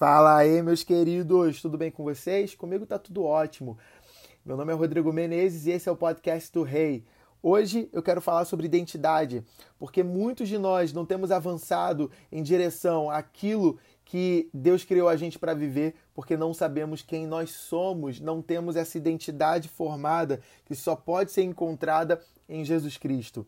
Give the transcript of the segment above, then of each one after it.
Fala aí, meus queridos, tudo bem com vocês? Comigo tá tudo ótimo. Meu nome é Rodrigo Menezes e esse é o podcast do Rei. Hoje eu quero falar sobre identidade, porque muitos de nós não temos avançado em direção àquilo que Deus criou a gente para viver, porque não sabemos quem nós somos, não temos essa identidade formada que só pode ser encontrada em Jesus Cristo.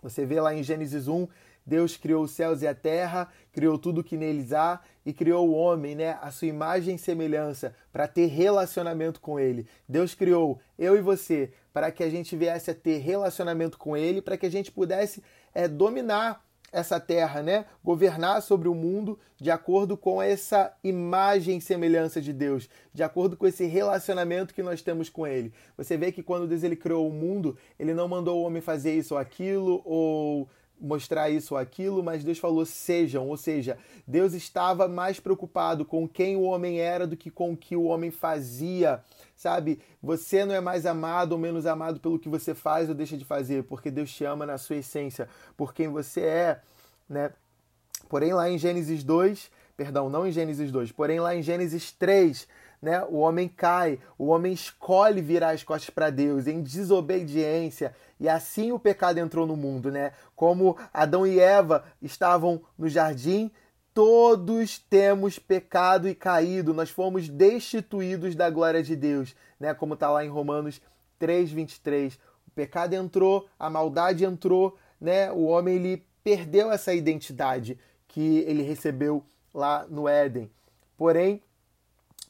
Você vê lá em Gênesis 1 Deus criou os céus e a terra, criou tudo que neles há e criou o homem, né, a sua imagem e semelhança, para ter relacionamento com ele. Deus criou eu e você para que a gente viesse a ter relacionamento com ele, para que a gente pudesse é, dominar essa terra, né? Governar sobre o mundo de acordo com essa imagem e semelhança de Deus, de acordo com esse relacionamento que nós temos com ele. Você vê que quando Deus ele criou o mundo, ele não mandou o homem fazer isso ou aquilo ou mostrar isso ou aquilo, mas Deus falou sejam, ou seja, Deus estava mais preocupado com quem o homem era do que com o que o homem fazia. Sabe, você não é mais amado ou menos amado pelo que você faz ou deixa de fazer, porque Deus te ama na sua essência, por quem você é, né? Porém, lá em Gênesis 2, perdão, não em Gênesis 2, porém lá em Gênesis 3, né? O homem cai, o homem escolhe virar as costas para Deus em desobediência, e assim o pecado entrou no mundo, né? Como Adão e Eva estavam no jardim, todos temos pecado e caído, nós fomos destituídos da glória de Deus, né? Como está lá em Romanos 3:23. O pecado entrou, a maldade entrou, né? O homem ele perdeu essa identidade que ele recebeu lá no Éden. Porém,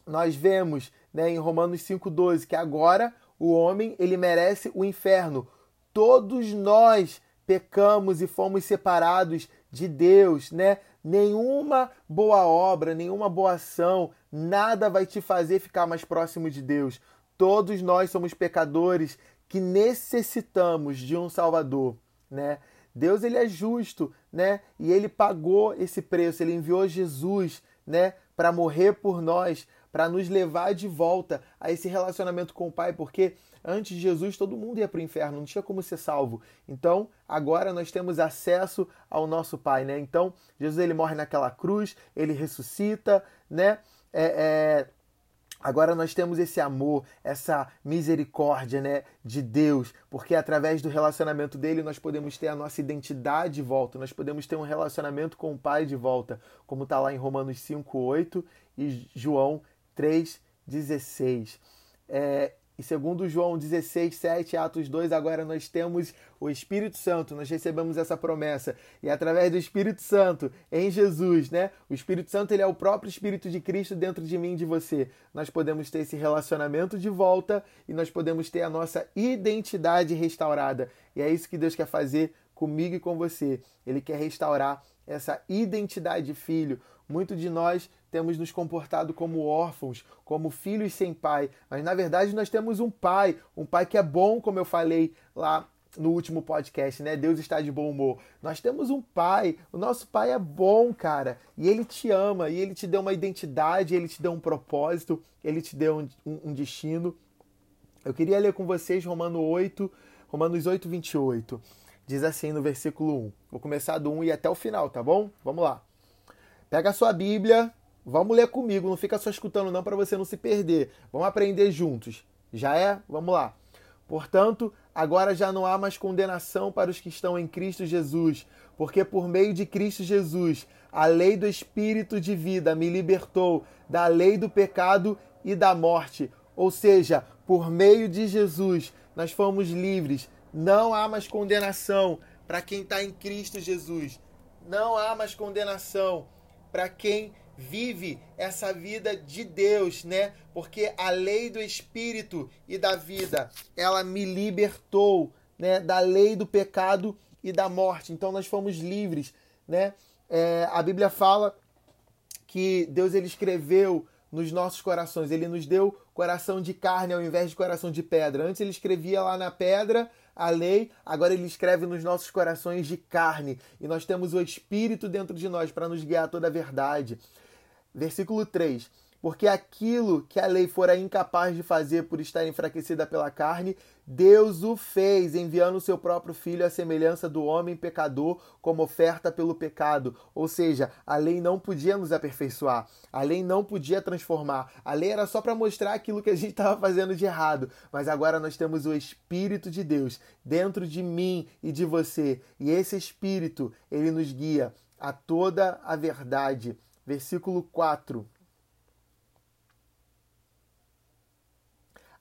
nós vemos né, em Romanos 5,12 que agora o homem ele merece o inferno. Todos nós pecamos e fomos separados de Deus, né? Nenhuma boa obra, nenhuma boa ação, nada vai te fazer ficar mais próximo de Deus. Todos nós somos pecadores que necessitamos de um Salvador, né? Deus ele é justo, né? E ele pagou esse preço, ele enviou Jesus, né, para morrer por nós, para nos levar de volta a esse relacionamento com o Pai, porque antes de Jesus todo mundo ia para o inferno, não tinha como ser salvo. Então, agora nós temos acesso ao nosso Pai, né? Então, Jesus ele morre naquela cruz, ele ressuscita, né? É, é... Agora nós temos esse amor, essa misericórdia, né, de Deus, porque através do relacionamento dele nós podemos ter a nossa identidade de volta, nós podemos ter um relacionamento com o Pai de volta, como está lá em Romanos 5:8 e João 3,16. É, e segundo João 16, 7, Atos 2, agora nós temos o Espírito Santo, nós recebemos essa promessa. E através do Espírito Santo, em Jesus, né? O Espírito Santo, ele é o próprio Espírito de Cristo dentro de mim e de você. Nós podemos ter esse relacionamento de volta e nós podemos ter a nossa identidade restaurada. E é isso que Deus quer fazer comigo e com você. Ele quer restaurar essa identidade de filho. Muito de nós temos nos comportado como órfãos, como filhos sem pai, mas na verdade nós temos um pai, um pai que é bom, como eu falei lá no último podcast, né? Deus está de bom humor. Nós temos um pai, o nosso pai é bom, cara, e ele te ama, e ele te deu uma identidade, ele te deu um propósito, ele te deu um, um, um destino. Eu queria ler com vocês Romano 8, Romanos 8, 28. Diz assim no versículo 1. Vou começar do 1 e até o final, tá bom? Vamos lá. Pega a sua Bíblia, vamos ler comigo, não fica só escutando não para você não se perder. Vamos aprender juntos. Já é? Vamos lá. Portanto, agora já não há mais condenação para os que estão em Cristo Jesus, porque por meio de Cristo Jesus, a lei do Espírito de vida me libertou da lei do pecado e da morte. Ou seja, por meio de Jesus, nós fomos livres. Não há mais condenação para quem está em Cristo Jesus. Não há mais condenação para quem vive essa vida de Deus, né? Porque a lei do espírito e da vida, ela me libertou, né, da lei do pecado e da morte. Então nós fomos livres, né? É, a Bíblia fala que Deus ele escreveu nos nossos corações, ele nos deu coração de carne ao invés de coração de pedra. Antes ele escrevia lá na pedra a lei, agora ele escreve nos nossos corações de carne. E nós temos o Espírito dentro de nós para nos guiar toda a verdade. Versículo 3. porque aquilo que a lei fora incapaz de fazer por estar enfraquecida pela carne, Deus o fez, enviando o seu próprio filho à semelhança do homem pecador como oferta pelo pecado. Ou seja, a lei não podia nos aperfeiçoar, a lei não podia transformar, a lei era só para mostrar aquilo que a gente estava fazendo de errado. Mas agora nós temos o Espírito de Deus dentro de mim e de você, e esse Espírito, ele nos guia a toda a verdade. Versículo 4.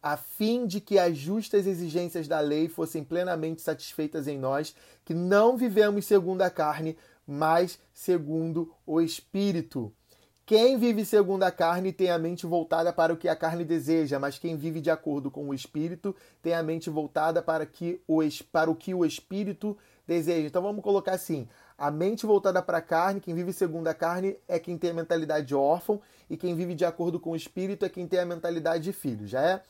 A fim de que as justas exigências da lei fossem plenamente satisfeitas em nós, que não vivemos segundo a carne, mas segundo o Espírito. Quem vive segundo a carne tem a mente voltada para o que a carne deseja, mas quem vive de acordo com o Espírito tem a mente voltada para, que o, para o que o Espírito deseja. Então vamos colocar assim: a mente voltada para a carne, quem vive segundo a carne é quem tem a mentalidade de órfão, e quem vive de acordo com o Espírito é quem tem a mentalidade de filho. Já é?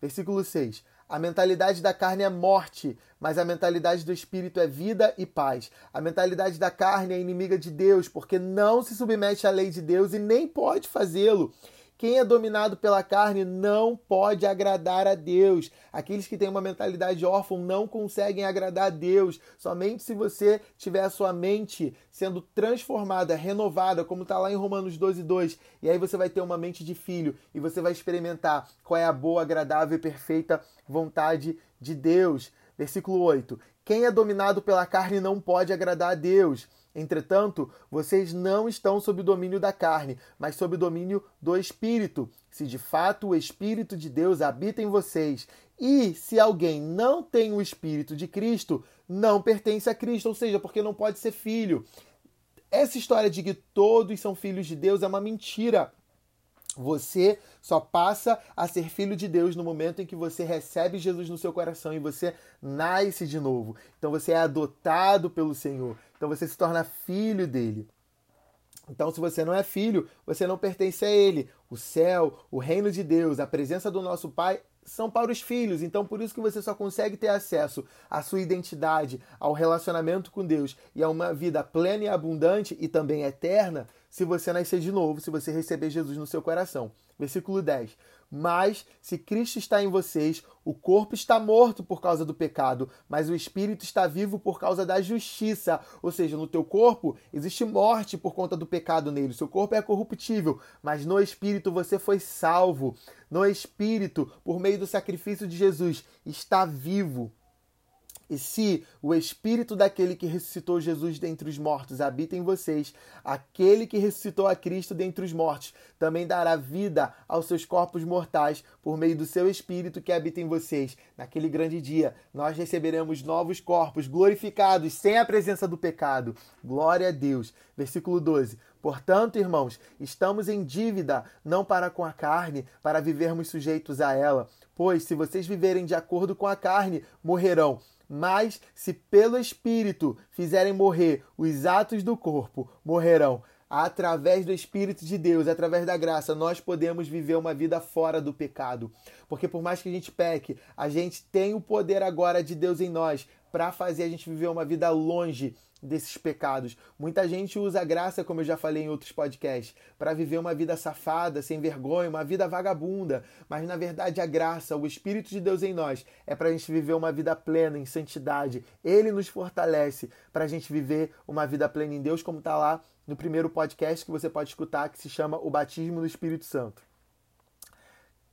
Versículo 6. A mentalidade da carne é morte, mas a mentalidade do espírito é vida e paz. A mentalidade da carne é inimiga de Deus, porque não se submete à lei de Deus e nem pode fazê-lo. Quem é dominado pela carne não pode agradar a Deus. Aqueles que têm uma mentalidade órfã não conseguem agradar a Deus. Somente se você tiver a sua mente sendo transformada, renovada, como está lá em Romanos 12, 2. E aí você vai ter uma mente de filho e você vai experimentar qual é a boa, agradável e perfeita vontade de Deus. Versículo 8: Quem é dominado pela carne não pode agradar a Deus. Entretanto, vocês não estão sob o domínio da carne, mas sob o domínio do Espírito, se de fato o Espírito de Deus habita em vocês. E se alguém não tem o Espírito de Cristo, não pertence a Cristo, ou seja, porque não pode ser filho. Essa história de que todos são filhos de Deus é uma mentira. Você só passa a ser filho de Deus no momento em que você recebe Jesus no seu coração e você nasce de novo. Então você é adotado pelo Senhor. Então você se torna filho dele. Então, se você não é filho, você não pertence a ele. O céu, o reino de Deus, a presença do nosso Pai são para os filhos. Então, por isso que você só consegue ter acesso à sua identidade, ao relacionamento com Deus e a uma vida plena e abundante e também eterna se você nascer de novo, se você receber Jesus no seu coração. Versículo 10. Mas se Cristo está em vocês, o corpo está morto por causa do pecado, mas o espírito está vivo por causa da justiça. Ou seja, no teu corpo existe morte por conta do pecado nele. Seu corpo é corruptível, mas no espírito você foi salvo. No espírito, por meio do sacrifício de Jesus, está vivo. E se o espírito daquele que ressuscitou Jesus dentre os mortos habita em vocês, aquele que ressuscitou a Cristo dentre os mortos também dará vida aos seus corpos mortais por meio do seu espírito que habita em vocês. Naquele grande dia, nós receberemos novos corpos glorificados sem a presença do pecado. Glória a Deus. Versículo 12. Portanto, irmãos, estamos em dívida não para com a carne, para vivermos sujeitos a ela. Pois, se vocês viverem de acordo com a carne, morrerão. Mas se pelo Espírito fizerem morrer os atos do corpo, morrerão. Através do Espírito de Deus, através da graça, nós podemos viver uma vida fora do pecado. Porque por mais que a gente peque, a gente tem o poder agora de Deus em nós para fazer a gente viver uma vida longe desses pecados. Muita gente usa a graça, como eu já falei em outros podcasts, para viver uma vida safada, sem vergonha, uma vida vagabunda. Mas na verdade a graça, o Espírito de Deus em nós, é para a gente viver uma vida plena em santidade. Ele nos fortalece para a gente viver uma vida plena em Deus, como está lá no primeiro podcast que você pode escutar, que se chama O Batismo do Espírito Santo.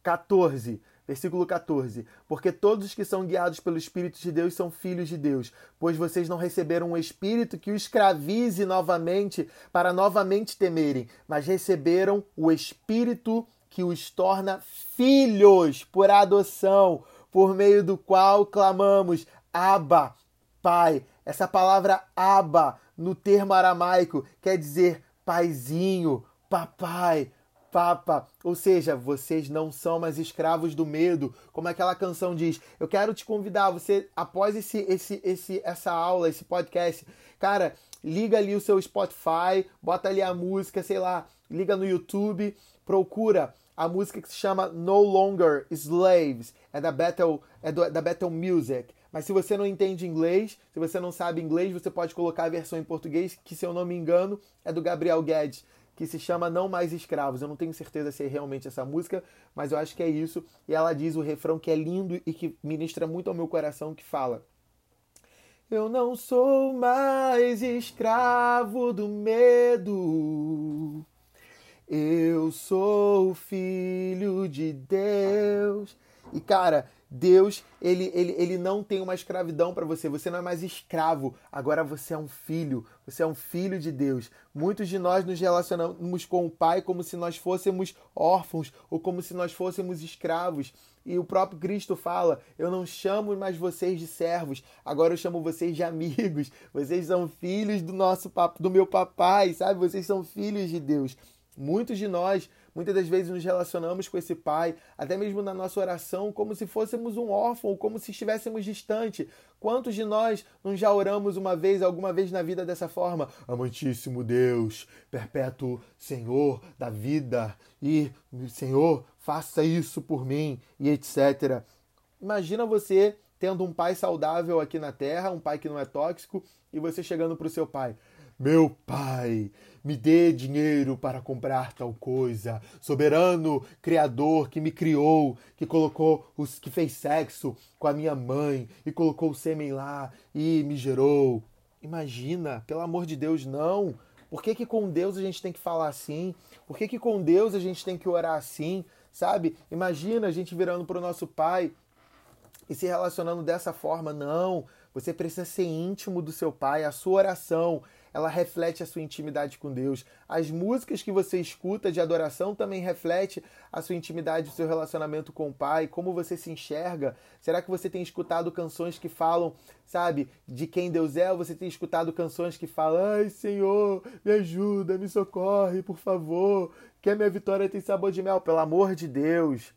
14. Versículo 14: Porque todos os que são guiados pelo Espírito de Deus são filhos de Deus, pois vocês não receberam um espírito que o escravize novamente para novamente temerem, mas receberam o espírito que os torna filhos por adoção, por meio do qual clamamos: Abba, Pai. Essa palavra Abba no termo aramaico quer dizer paizinho, papai papa. Ou seja, vocês não são mais escravos do medo, como aquela canção diz. Eu quero te convidar, você após esse, esse, esse, essa aula, esse podcast, cara, liga ali o seu Spotify, bota ali a música, sei lá, liga no YouTube, procura a música que se chama No Longer Slaves, é da Battle, é do, da Battle Music. Mas se você não entende inglês, se você não sabe inglês, você pode colocar a versão em português, que se eu não me engano, é do Gabriel Guedes que se chama Não Mais Escravos. Eu não tenho certeza se é realmente essa música, mas eu acho que é isso. E ela diz o refrão que é lindo e que ministra muito ao meu coração, que fala: Eu não sou mais escravo do medo. Eu sou filho de Deus. E cara, Deus, ele, ele, ele não tem uma escravidão para você. Você não é mais escravo. Agora você é um filho. Você é um filho de Deus. Muitos de nós nos relacionamos com o Pai como se nós fôssemos órfãos ou como se nós fôssemos escravos. E o próprio Cristo fala: Eu não chamo mais vocês de servos, agora eu chamo vocês de amigos. Vocês são filhos do nosso do meu papai, sabe? Vocês são filhos de Deus. Muitos de nós, muitas das vezes, nos relacionamos com esse pai, até mesmo na nossa oração, como se fôssemos um órfão, como se estivéssemos distante. Quantos de nós não já oramos uma vez, alguma vez na vida dessa forma? Amantíssimo Deus, perpétuo Senhor da vida, e Senhor, faça isso por mim, e etc. Imagina você tendo um pai saudável aqui na terra, um pai que não é tóxico, e você chegando para o seu pai. Meu pai, me dê dinheiro para comprar tal coisa. Soberano Criador que me criou, que colocou os que fez sexo com a minha mãe e colocou o sêmen lá e me gerou. Imagina, pelo amor de Deus, não. Por que, que com Deus a gente tem que falar assim? Por que, que com Deus a gente tem que orar assim? Sabe? Imagina a gente virando para o nosso pai e se relacionando dessa forma. Não. Você precisa ser íntimo do seu pai. A sua oração ela reflete a sua intimidade com Deus. As músicas que você escuta de adoração também reflete a sua intimidade, o seu relacionamento com o Pai, como você se enxerga. Será que você tem escutado canções que falam, sabe, de quem Deus é? Ou você tem escutado canções que falam: "Ai, Senhor, me ajuda, me socorre, por favor, que a minha vitória tem sabor de mel, pelo amor de Deus."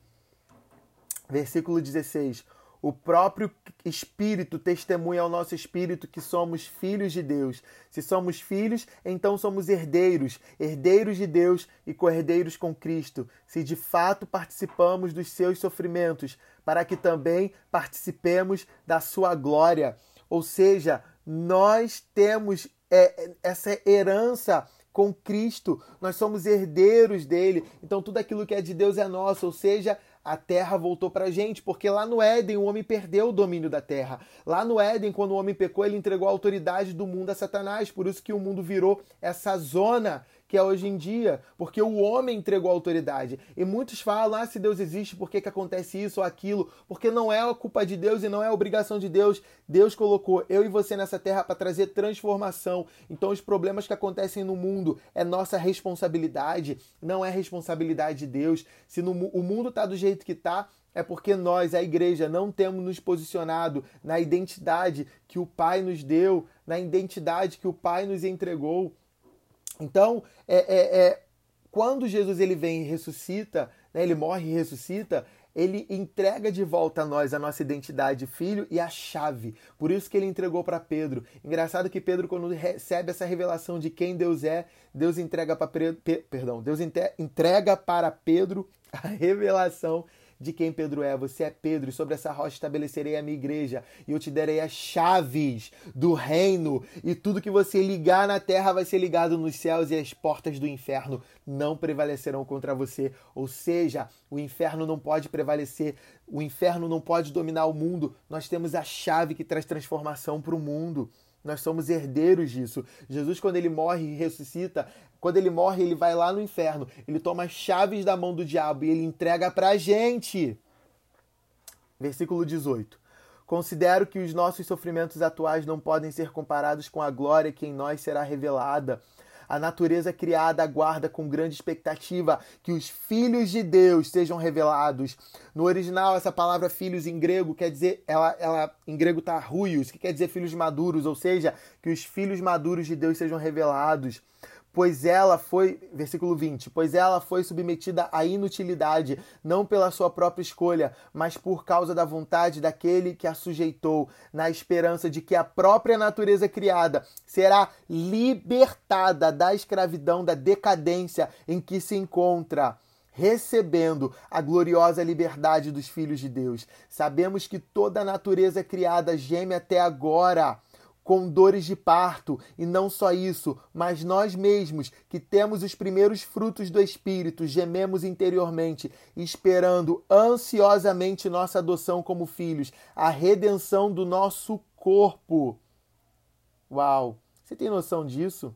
Versículo 16. O próprio Espírito testemunha ao nosso espírito que somos filhos de Deus. Se somos filhos, então somos herdeiros, herdeiros de Deus e co-herdeiros com Cristo. Se de fato participamos dos seus sofrimentos, para que também participemos da sua glória. Ou seja, nós temos é, essa herança com Cristo, nós somos herdeiros dele, então tudo aquilo que é de Deus é nosso, ou seja, a terra voltou para a gente, porque lá no Éden o homem perdeu o domínio da terra. Lá no Éden, quando o homem pecou, ele entregou a autoridade do mundo a Satanás, por isso que o mundo virou essa zona que é hoje em dia, porque o homem entregou a autoridade. E muitos falam: ah, se Deus existe, por que, que acontece isso ou aquilo? Porque não é a culpa de Deus e não é a obrigação de Deus. Deus colocou eu e você nessa terra para trazer transformação. Então, os problemas que acontecem no mundo é nossa responsabilidade, não é responsabilidade de Deus. Se no, o mundo está do jeito que está, é porque nós, a igreja, não temos nos posicionado na identidade que o Pai nos deu, na identidade que o Pai nos entregou. Então, é, é, é, quando Jesus ele vem e ressuscita, né, ele morre e ressuscita, ele entrega de volta a nós a nossa identidade de filho e a chave. Por isso que ele entregou para Pedro. Engraçado que Pedro, quando recebe essa revelação de quem Deus é, Deus entrega para Pedro, perdão, Deus entrega para Pedro a revelação de quem Pedro é. Você é Pedro, e sobre essa rocha estabelecerei a minha igreja, e eu te darei as chaves do reino, e tudo que você ligar na terra vai ser ligado nos céus, e as portas do inferno não prevalecerão contra você. Ou seja, o inferno não pode prevalecer, o inferno não pode dominar o mundo. Nós temos a chave que traz transformação para o mundo. Nós somos herdeiros disso. Jesus, quando ele morre e ressuscita, quando ele morre, ele vai lá no inferno. Ele toma as chaves da mão do diabo e ele entrega pra gente. Versículo 18. Considero que os nossos sofrimentos atuais não podem ser comparados com a glória que em nós será revelada. A natureza criada aguarda com grande expectativa que os filhos de Deus sejam revelados. No original, essa palavra filhos em grego quer dizer, ela, ela em grego tá ruios, que quer dizer filhos maduros, ou seja, que os filhos maduros de Deus sejam revelados pois ela foi, versículo 20, pois ela foi submetida à inutilidade, não pela sua própria escolha, mas por causa da vontade daquele que a sujeitou, na esperança de que a própria natureza criada será libertada da escravidão, da decadência em que se encontra recebendo a gloriosa liberdade dos filhos de Deus. Sabemos que toda a natureza criada geme até agora com dores de parto, e não só isso, mas nós mesmos, que temos os primeiros frutos do Espírito, gememos interiormente, esperando ansiosamente nossa adoção como filhos, a redenção do nosso corpo. Uau! Você tem noção disso?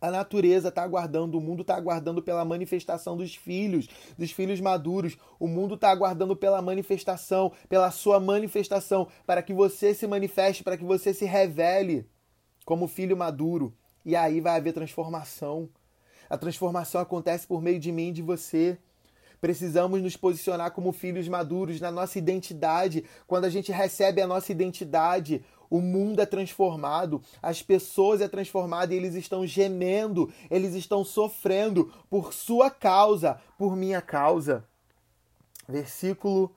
A natureza está aguardando, o mundo está aguardando pela manifestação dos filhos, dos filhos maduros. O mundo está aguardando pela manifestação, pela sua manifestação, para que você se manifeste, para que você se revele como filho maduro. E aí vai haver transformação. A transformação acontece por meio de mim e de você. Precisamos nos posicionar como filhos maduros na nossa identidade. Quando a gente recebe a nossa identidade, o mundo é transformado, as pessoas é transformada e eles estão gemendo, eles estão sofrendo por sua causa, por minha causa. Versículo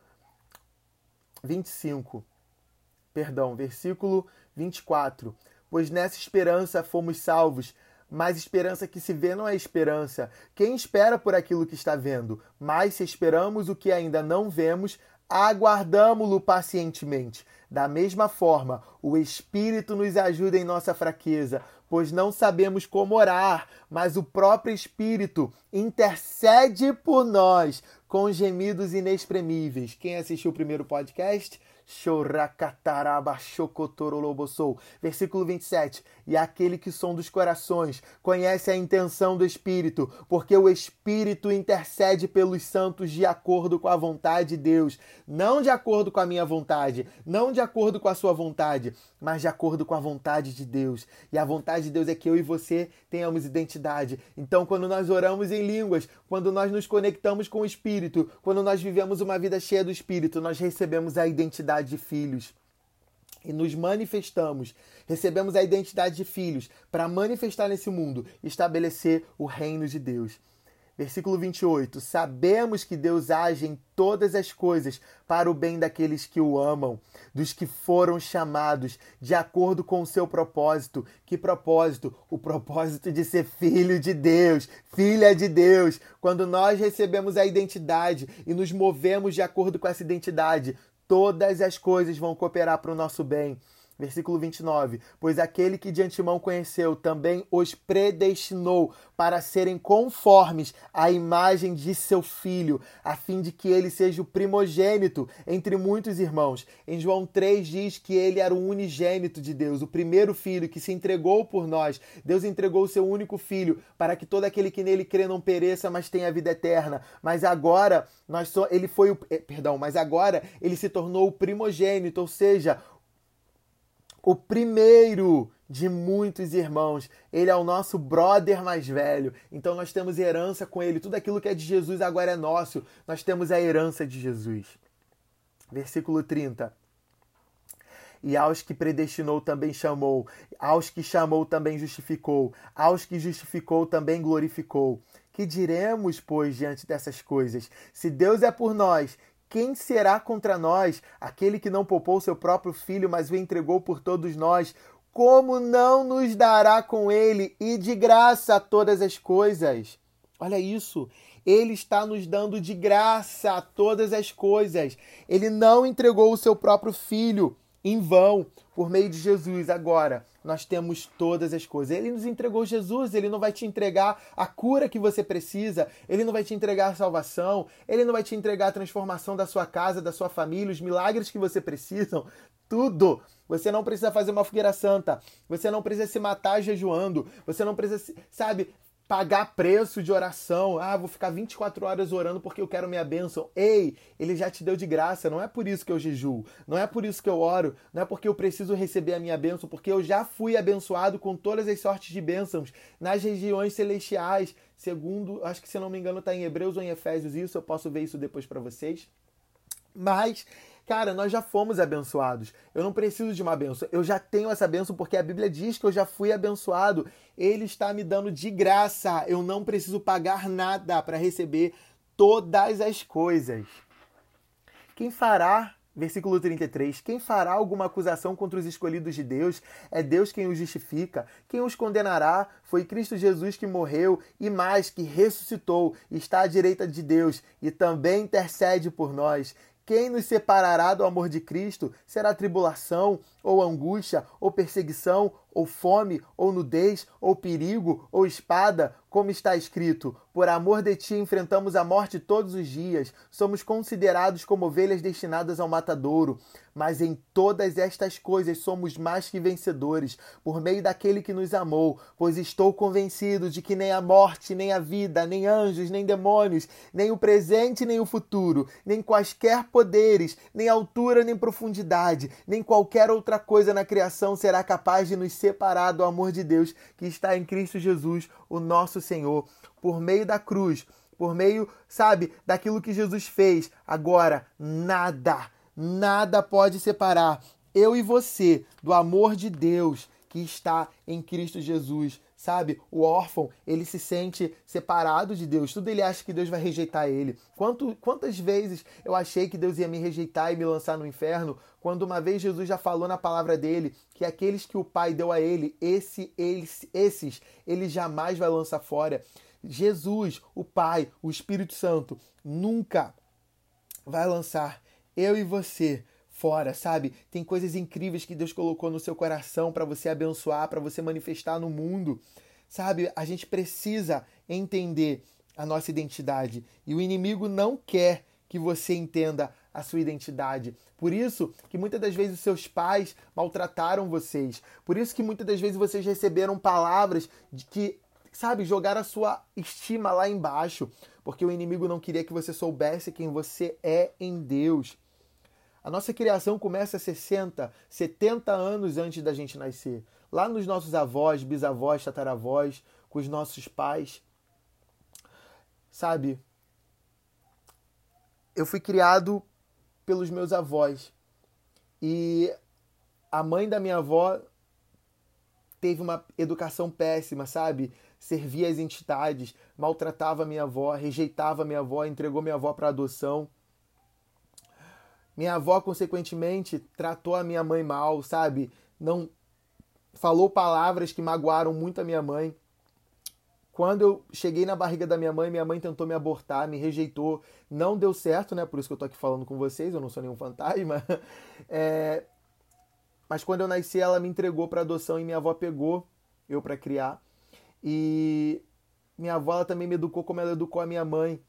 25. Perdão, versículo 24. Pois nessa esperança fomos salvos, mas esperança que se vê não é esperança. Quem espera por aquilo que está vendo? Mas se esperamos o que ainda não vemos, aguardamo-lo pacientemente. Da mesma forma, o Espírito nos ajuda em nossa fraqueza, pois não sabemos como orar, mas o próprio Espírito intercede por nós com gemidos inexprimíveis. Quem assistiu o primeiro podcast Versículo 27. E aquele que som dos corações conhece a intenção do Espírito, porque o Espírito intercede pelos santos de acordo com a vontade de Deus, não de acordo com a minha vontade, não de acordo com a sua vontade, mas de acordo com a vontade de Deus. E a vontade de Deus é que eu e você tenhamos identidade. Então, quando nós oramos em línguas, quando nós nos conectamos com o Espírito, quando nós vivemos uma vida cheia do Espírito, nós recebemos a identidade identidade de filhos e nos manifestamos, recebemos a identidade de filhos para manifestar nesse mundo, estabelecer o reino de Deus. Versículo 28. Sabemos que Deus age em todas as coisas para o bem daqueles que o amam, dos que foram chamados de acordo com o seu propósito. Que propósito? O propósito de ser filho de Deus, filha de Deus. Quando nós recebemos a identidade e nos movemos de acordo com essa identidade, todas as coisas vão cooperar para o nosso bem. Versículo 29. Pois aquele que de antemão conheceu também os predestinou para serem conformes à imagem de seu filho, a fim de que ele seja o primogênito entre muitos irmãos. Em João 3 diz que ele era o unigênito de Deus, o primeiro filho que se entregou por nós. Deus entregou o seu único filho para que todo aquele que nele crê não pereça, mas tenha a vida eterna. Mas agora nós só ele foi o eh, perdão, mas agora ele se tornou o primogênito, ou seja, o primeiro de muitos irmãos. Ele é o nosso brother mais velho. Então nós temos herança com ele. Tudo aquilo que é de Jesus agora é nosso. Nós temos a herança de Jesus. Versículo 30. E aos que predestinou também chamou, aos que chamou também justificou, aos que justificou também glorificou. Que diremos, pois, diante dessas coisas? Se Deus é por nós, quem será contra nós? Aquele que não poupou seu próprio filho, mas o entregou por todos nós. Como não nos dará com ele e de graça todas as coisas? Olha isso. Ele está nos dando de graça todas as coisas. Ele não entregou o seu próprio filho em vão por meio de Jesus. Agora, nós temos todas as coisas. Ele nos entregou Jesus, ele não vai te entregar a cura que você precisa, ele não vai te entregar a salvação, ele não vai te entregar a transformação da sua casa, da sua família, os milagres que você precisa, tudo. Você não precisa fazer uma fogueira santa, você não precisa se matar jejuando, você não precisa, sabe, pagar preço de oração. Ah, vou ficar 24 horas orando porque eu quero minha bênção. Ei, ele já te deu de graça. Não é por isso que eu jejuo. Não é por isso que eu oro. Não é porque eu preciso receber a minha bênção. Porque eu já fui abençoado com todas as sortes de bênçãos nas regiões celestiais. Segundo, acho que se não me engano, está em Hebreus ou em Efésios isso. Eu posso ver isso depois para vocês. Mas Cara, nós já fomos abençoados. Eu não preciso de uma benção. Eu já tenho essa benção porque a Bíblia diz que eu já fui abençoado. Ele está me dando de graça. Eu não preciso pagar nada para receber todas as coisas. Quem fará Versículo 33: Quem fará alguma acusação contra os escolhidos de Deus? É Deus quem os justifica. Quem os condenará? Foi Cristo Jesus que morreu e mais, que ressuscitou, está à direita de Deus e também intercede por nós. Quem nos separará do amor de Cristo? Será tribulação, ou angústia, ou perseguição, ou fome, ou nudez, ou perigo, ou espada, como está escrito: Por amor de ti enfrentamos a morte todos os dias, somos considerados como ovelhas destinadas ao matadouro. Mas em todas estas coisas somos mais que vencedores, por meio daquele que nos amou, pois estou convencido de que nem a morte, nem a vida, nem anjos, nem demônios, nem o presente, nem o futuro, nem quaisquer poderes, nem altura, nem profundidade, nem qualquer outra coisa na criação será capaz de nos separar do amor de Deus que está em Cristo Jesus, o nosso Senhor, por meio da cruz, por meio, sabe, daquilo que Jesus fez. Agora, nada, nada pode separar eu e você do amor de Deus que está em Cristo Jesus. Sabe, o órfão, ele se sente separado de Deus. Tudo ele acha que Deus vai rejeitar ele. Quanto, quantas vezes eu achei que Deus ia me rejeitar e me lançar no inferno, quando uma vez Jesus já falou na palavra dele que aqueles que o Pai deu a ele, esse, eles, esses, ele jamais vai lançar fora. Jesus, o Pai, o Espírito Santo, nunca vai lançar eu e você fora, sabe? Tem coisas incríveis que Deus colocou no seu coração para você abençoar, para você manifestar no mundo. Sabe? A gente precisa entender a nossa identidade e o inimigo não quer que você entenda a sua identidade. Por isso que muitas das vezes seus pais maltrataram vocês. Por isso que muitas das vezes vocês receberam palavras de que, sabe, jogaram a sua estima lá embaixo, porque o inimigo não queria que você soubesse quem você é em Deus. A nossa criação começa 60, 70 anos antes da gente nascer. Lá nos nossos avós, bisavós, tataravós, com os nossos pais. Sabe? Eu fui criado pelos meus avós. E a mãe da minha avó teve uma educação péssima, sabe? Servia as entidades, maltratava minha avó, rejeitava minha avó, entregou minha avó para adoção. Minha avó, consequentemente, tratou a minha mãe mal, sabe? Não falou palavras que magoaram muito a minha mãe. Quando eu cheguei na barriga da minha mãe, minha mãe tentou me abortar, me rejeitou. Não deu certo, né? Por isso que eu tô aqui falando com vocês, eu não sou nenhum fantasma. É... Mas quando eu nasci, ela me entregou para adoção e minha avó pegou eu para criar. E minha avó também me educou como ela educou a minha mãe.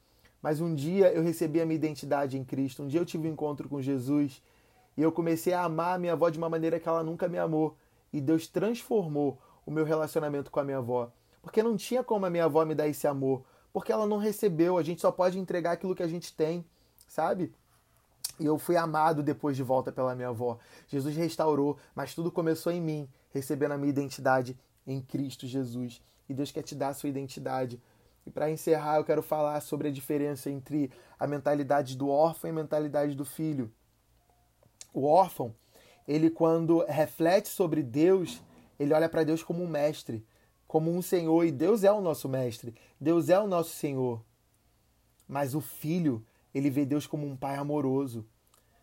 Mas um dia eu recebi a minha identidade em Cristo, um dia eu tive um encontro com Jesus e eu comecei a amar a minha avó de uma maneira que ela nunca me amou. E Deus transformou o meu relacionamento com a minha avó. Porque não tinha como a minha avó me dar esse amor. Porque ela não recebeu. A gente só pode entregar aquilo que a gente tem, sabe? E eu fui amado depois de volta pela minha avó. Jesus restaurou, mas tudo começou em mim, recebendo a minha identidade em Cristo Jesus. E Deus quer te dar a sua identidade. E para encerrar, eu quero falar sobre a diferença entre a mentalidade do órfão e a mentalidade do filho. O órfão, ele quando reflete sobre Deus, ele olha para Deus como um mestre, como um senhor, e Deus é o nosso mestre, Deus é o nosso senhor. Mas o filho, ele vê Deus como um pai amoroso,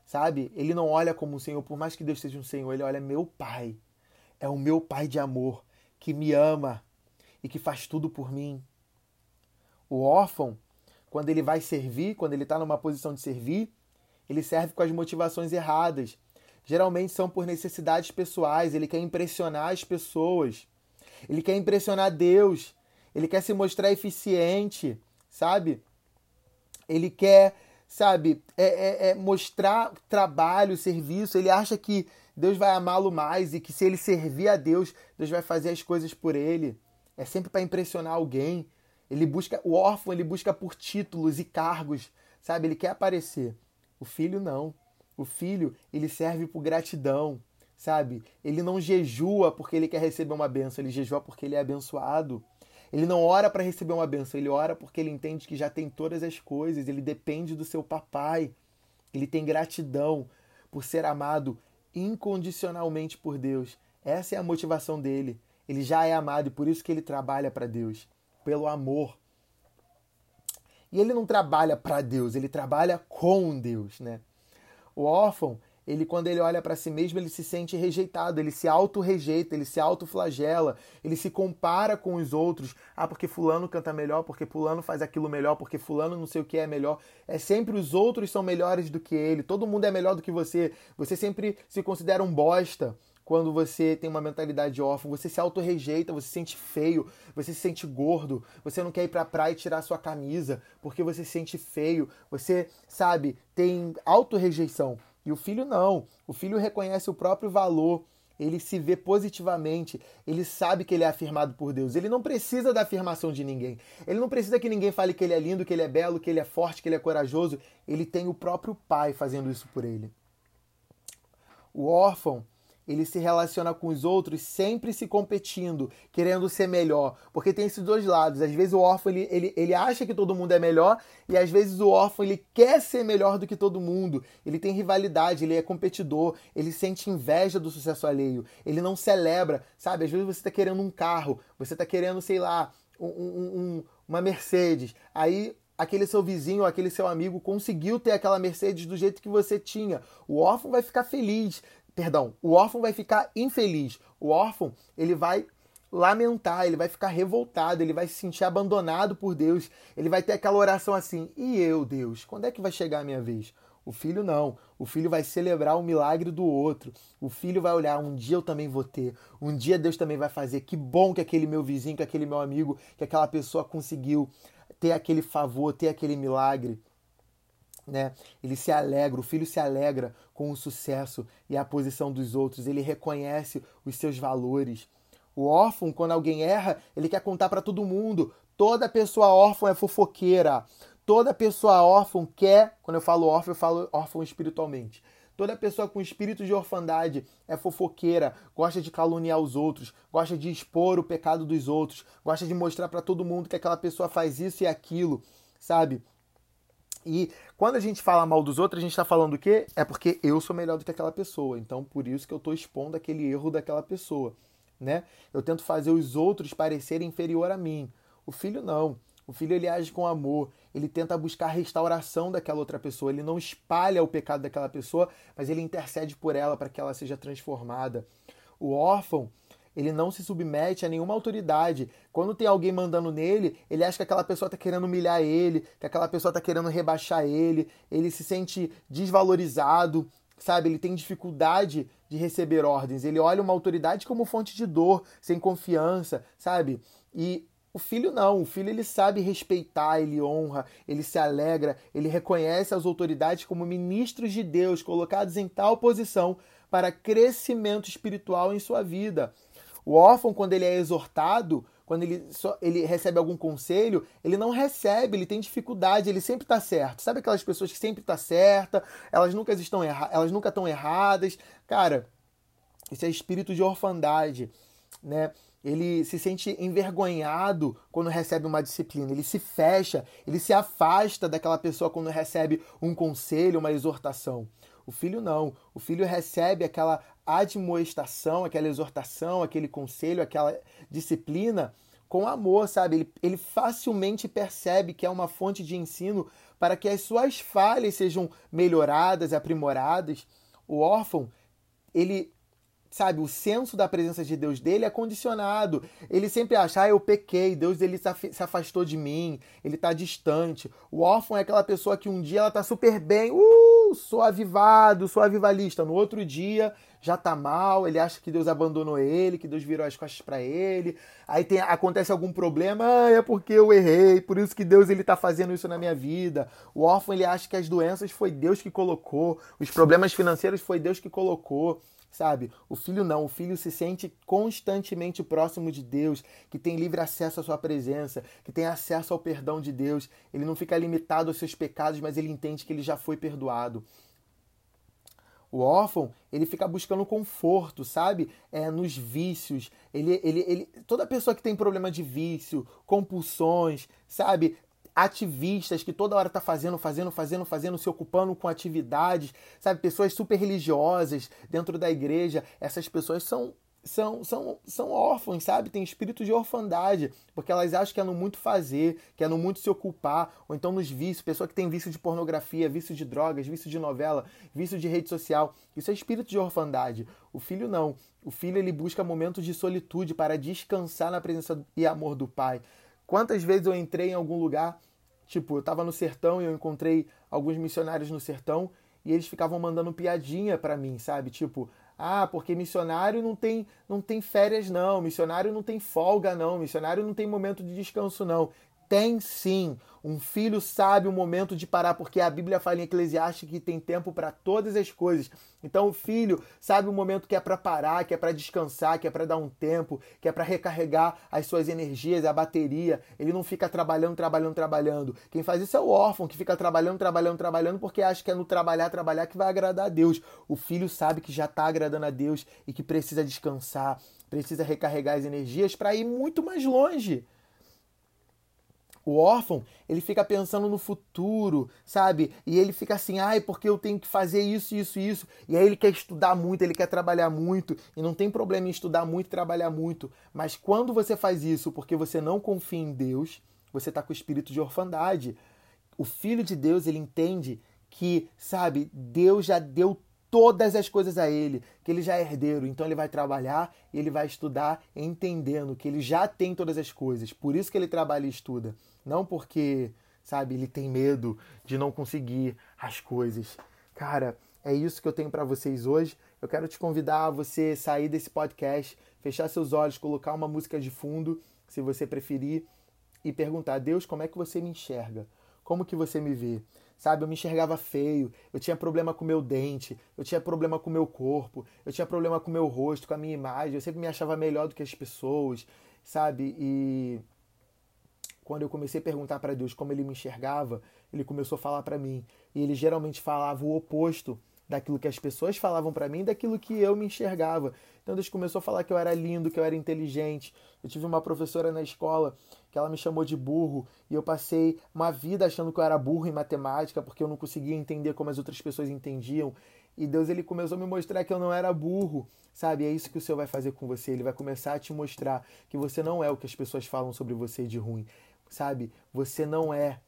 sabe? Ele não olha como um senhor, por mais que Deus seja um senhor, ele olha meu pai. É o meu pai de amor, que me ama e que faz tudo por mim. O órfão, quando ele vai servir, quando ele está numa posição de servir, ele serve com as motivações erradas. Geralmente são por necessidades pessoais, ele quer impressionar as pessoas, ele quer impressionar Deus, ele quer se mostrar eficiente, sabe? Ele quer, sabe, é, é, é mostrar trabalho, serviço, ele acha que Deus vai amá-lo mais e que se ele servir a Deus, Deus vai fazer as coisas por ele. É sempre para impressionar alguém. Ele busca o órfão, ele busca por títulos e cargos, sabe? Ele quer aparecer. O filho não. O filho, ele serve por gratidão, sabe? Ele não jejua porque ele quer receber uma benção, ele jejua porque ele é abençoado. Ele não ora para receber uma benção, ele ora porque ele entende que já tem todas as coisas, ele depende do seu papai. Ele tem gratidão por ser amado incondicionalmente por Deus. Essa é a motivação dele. Ele já é amado e por isso que ele trabalha para Deus pelo amor. E ele não trabalha para Deus, ele trabalha com Deus, né? O órfão, ele quando ele olha para si mesmo, ele se sente rejeitado, ele se auto-rejeita, ele se auto-flagela, ele se compara com os outros. Ah, porque fulano canta melhor, porque fulano faz aquilo melhor, porque fulano não sei o que é melhor. É sempre os outros são melhores do que ele, todo mundo é melhor do que você. Você sempre se considera um bosta quando você tem uma mentalidade órfã, você se auto-rejeita, você se sente feio, você se sente gordo, você não quer ir pra praia e tirar sua camisa porque você se sente feio, você, sabe, tem auto-rejeição. E o filho não. O filho reconhece o próprio valor, ele se vê positivamente, ele sabe que ele é afirmado por Deus. Ele não precisa da afirmação de ninguém. Ele não precisa que ninguém fale que ele é lindo, que ele é belo, que ele é forte, que ele é corajoso. Ele tem o próprio pai fazendo isso por ele. O órfão, ele se relaciona com os outros sempre se competindo, querendo ser melhor. Porque tem esses dois lados. Às vezes o órfão ele, ele, ele acha que todo mundo é melhor, e às vezes o órfão ele quer ser melhor do que todo mundo. Ele tem rivalidade, ele é competidor, ele sente inveja do sucesso alheio, ele não celebra, sabe? Às vezes você está querendo um carro, você está querendo, sei lá, um, um, uma Mercedes. Aí aquele seu vizinho, aquele seu amigo conseguiu ter aquela Mercedes do jeito que você tinha. O órfão vai ficar feliz, perdão, o órfão vai ficar infeliz. O órfão, ele vai lamentar, ele vai ficar revoltado, ele vai se sentir abandonado por Deus. Ele vai ter aquela oração assim: "E eu, Deus, quando é que vai chegar a minha vez?" O filho não. O filho vai celebrar o milagre do outro. O filho vai olhar, um dia eu também vou ter. Um dia Deus também vai fazer. Que bom que aquele meu vizinho, que aquele meu amigo, que aquela pessoa conseguiu ter aquele favor, ter aquele milagre né? Ele se alegra, o filho se alegra com o sucesso e a posição dos outros, ele reconhece os seus valores. O órfão, quando alguém erra, ele quer contar para todo mundo. Toda pessoa órfã é fofoqueira. Toda pessoa órfã quer, quando eu falo órfão, eu falo órfão espiritualmente. Toda pessoa com espírito de orfandade é fofoqueira, gosta de caluniar os outros, gosta de expor o pecado dos outros, gosta de mostrar para todo mundo que aquela pessoa faz isso e aquilo, sabe? E quando a gente fala mal dos outros, a gente está falando o quê? É porque eu sou melhor do que aquela pessoa. Então, por isso que eu estou expondo aquele erro daquela pessoa. Né? Eu tento fazer os outros parecerem inferior a mim. O filho não. O filho ele age com amor, ele tenta buscar a restauração daquela outra pessoa, ele não espalha o pecado daquela pessoa, mas ele intercede por ela para que ela seja transformada. O órfão, ele não se submete a nenhuma autoridade. Quando tem alguém mandando nele, ele acha que aquela pessoa está querendo humilhar ele, que aquela pessoa está querendo rebaixar ele, ele se sente desvalorizado, sabe? Ele tem dificuldade de receber ordens. Ele olha uma autoridade como fonte de dor, sem confiança, sabe? E o filho não, o filho ele sabe respeitar, ele honra, ele se alegra, ele reconhece as autoridades como ministros de Deus, colocados em tal posição para crescimento espiritual em sua vida. O órfão, quando ele é exortado, quando ele, só, ele recebe algum conselho, ele não recebe, ele tem dificuldade, ele sempre está certo. Sabe aquelas pessoas que sempre está certa, elas nunca estão erra elas nunca estão erradas. Cara, isso é espírito de orfandade, né? Ele se sente envergonhado quando recebe uma disciplina, ele se fecha, ele se afasta daquela pessoa quando recebe um conselho, uma exortação. O filho não. O filho recebe aquela admoestação, aquela exortação, aquele conselho, aquela disciplina com amor, sabe? Ele, ele facilmente percebe que é uma fonte de ensino para que as suas falhas sejam melhoradas, aprimoradas. O órfão, ele sabe, o senso da presença de Deus dele é condicionado. Ele sempre acha, ah, eu pequei, Deus ele se afastou de mim, ele está distante. O órfão é aquela pessoa que um dia ela está super bem, uh, sou avivado, sou avivalista. No outro dia já tá mal, ele acha que Deus abandonou ele, que Deus virou as costas para ele. Aí tem, acontece algum problema, ah, é porque eu errei, por isso que Deus ele tá fazendo isso na minha vida. O órfão ele acha que as doenças foi Deus que colocou, os problemas financeiros foi Deus que colocou sabe? O filho não, o filho se sente constantemente próximo de Deus, que tem livre acesso à sua presença, que tem acesso ao perdão de Deus. Ele não fica limitado aos seus pecados, mas ele entende que ele já foi perdoado. O órfão, ele fica buscando conforto, sabe? É, nos vícios. Ele, ele, ele, toda pessoa que tem problema de vício, compulsões, sabe? Ativistas que toda hora tá fazendo, fazendo, fazendo, fazendo, se ocupando com atividades, sabe? Pessoas super religiosas dentro da igreja. Essas pessoas são são, são, são órfãos, sabe? Tem espírito de orfandade, porque elas acham que é no muito fazer, que é no muito se ocupar, ou então nos vícios. Pessoa que tem vício de pornografia, vício de drogas, vício de novela, vício de rede social. Isso é espírito de orfandade. O filho não. O filho ele busca momentos de solitude para descansar na presença e amor do pai. Quantas vezes eu entrei em algum lugar, tipo, eu estava no sertão e eu encontrei alguns missionários no sertão e eles ficavam mandando piadinha para mim, sabe? Tipo, ah, porque missionário não tem, não tem férias, não. Missionário não tem folga, não. Missionário não tem momento de descanso, não. Tem sim. Um filho sabe o momento de parar, porque a Bíblia fala em Eclesiastes que tem tempo para todas as coisas. Então o filho sabe o momento que é para parar, que é para descansar, que é para dar um tempo, que é para recarregar as suas energias, a bateria. Ele não fica trabalhando, trabalhando, trabalhando. Quem faz isso é o órfão, que fica trabalhando, trabalhando, trabalhando, porque acha que é no trabalhar, trabalhar que vai agradar a Deus. O filho sabe que já está agradando a Deus e que precisa descansar, precisa recarregar as energias para ir muito mais longe. O órfão, ele fica pensando no futuro, sabe? E ele fica assim, ai, porque eu tenho que fazer isso, isso, isso. E aí ele quer estudar muito, ele quer trabalhar muito. E não tem problema em estudar muito trabalhar muito. Mas quando você faz isso porque você não confia em Deus, você está com o espírito de orfandade. O filho de Deus, ele entende que, sabe, Deus já deu todas as coisas a ele, que ele já é herdeiro, então ele vai trabalhar e ele vai estudar entendendo que ele já tem todas as coisas. Por isso que ele trabalha e estuda, não porque, sabe, ele tem medo de não conseguir as coisas. Cara, é isso que eu tenho para vocês hoje. Eu quero te convidar a você sair desse podcast, fechar seus olhos, colocar uma música de fundo, se você preferir, e perguntar: "Deus, como é que você me enxerga? Como que você me vê?" Sabe? Eu me enxergava feio, eu tinha problema com meu dente, eu tinha problema com meu corpo, eu tinha problema com meu rosto, com a minha imagem, eu sempre me achava melhor do que as pessoas, sabe? E quando eu comecei a perguntar para Deus como ele me enxergava, ele começou a falar para mim, e ele geralmente falava o oposto daquilo que as pessoas falavam para mim, daquilo que eu me enxergava. Então Deus começou a falar que eu era lindo, que eu era inteligente. Eu tive uma professora na escola que ela me chamou de burro e eu passei uma vida achando que eu era burro em matemática porque eu não conseguia entender como as outras pessoas entendiam. E Deus ele começou a me mostrar que eu não era burro, sabe? É isso que o Senhor vai fazer com você. Ele vai começar a te mostrar que você não é o que as pessoas falam sobre você de ruim, sabe? Você não é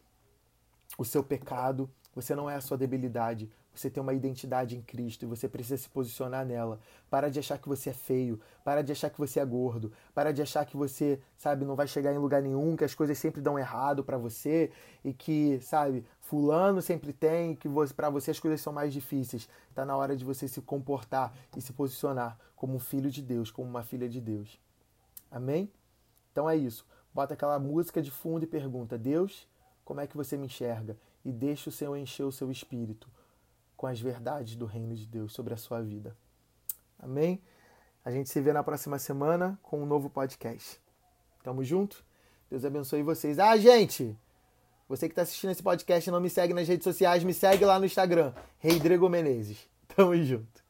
o seu pecado, você não é a sua debilidade, você tem uma identidade em Cristo e você precisa se posicionar nela. Para de achar que você é feio, para de achar que você é gordo, para de achar que você, sabe, não vai chegar em lugar nenhum, que as coisas sempre dão errado para você e que, sabe, fulano sempre tem, que para você as coisas são mais difíceis. Está na hora de você se comportar e se posicionar como um filho de Deus, como uma filha de Deus. Amém? Então é isso. Bota aquela música de fundo e pergunta: Deus, como é que você me enxerga? E deixa o Senhor encher o seu espírito com as verdades do reino de Deus sobre a sua vida. Amém? A gente se vê na próxima semana com um novo podcast. Tamo junto? Deus abençoe vocês. Ah, gente! Você que está assistindo esse podcast e não me segue nas redes sociais, me segue lá no Instagram, Reidrego Menezes. Tamo junto.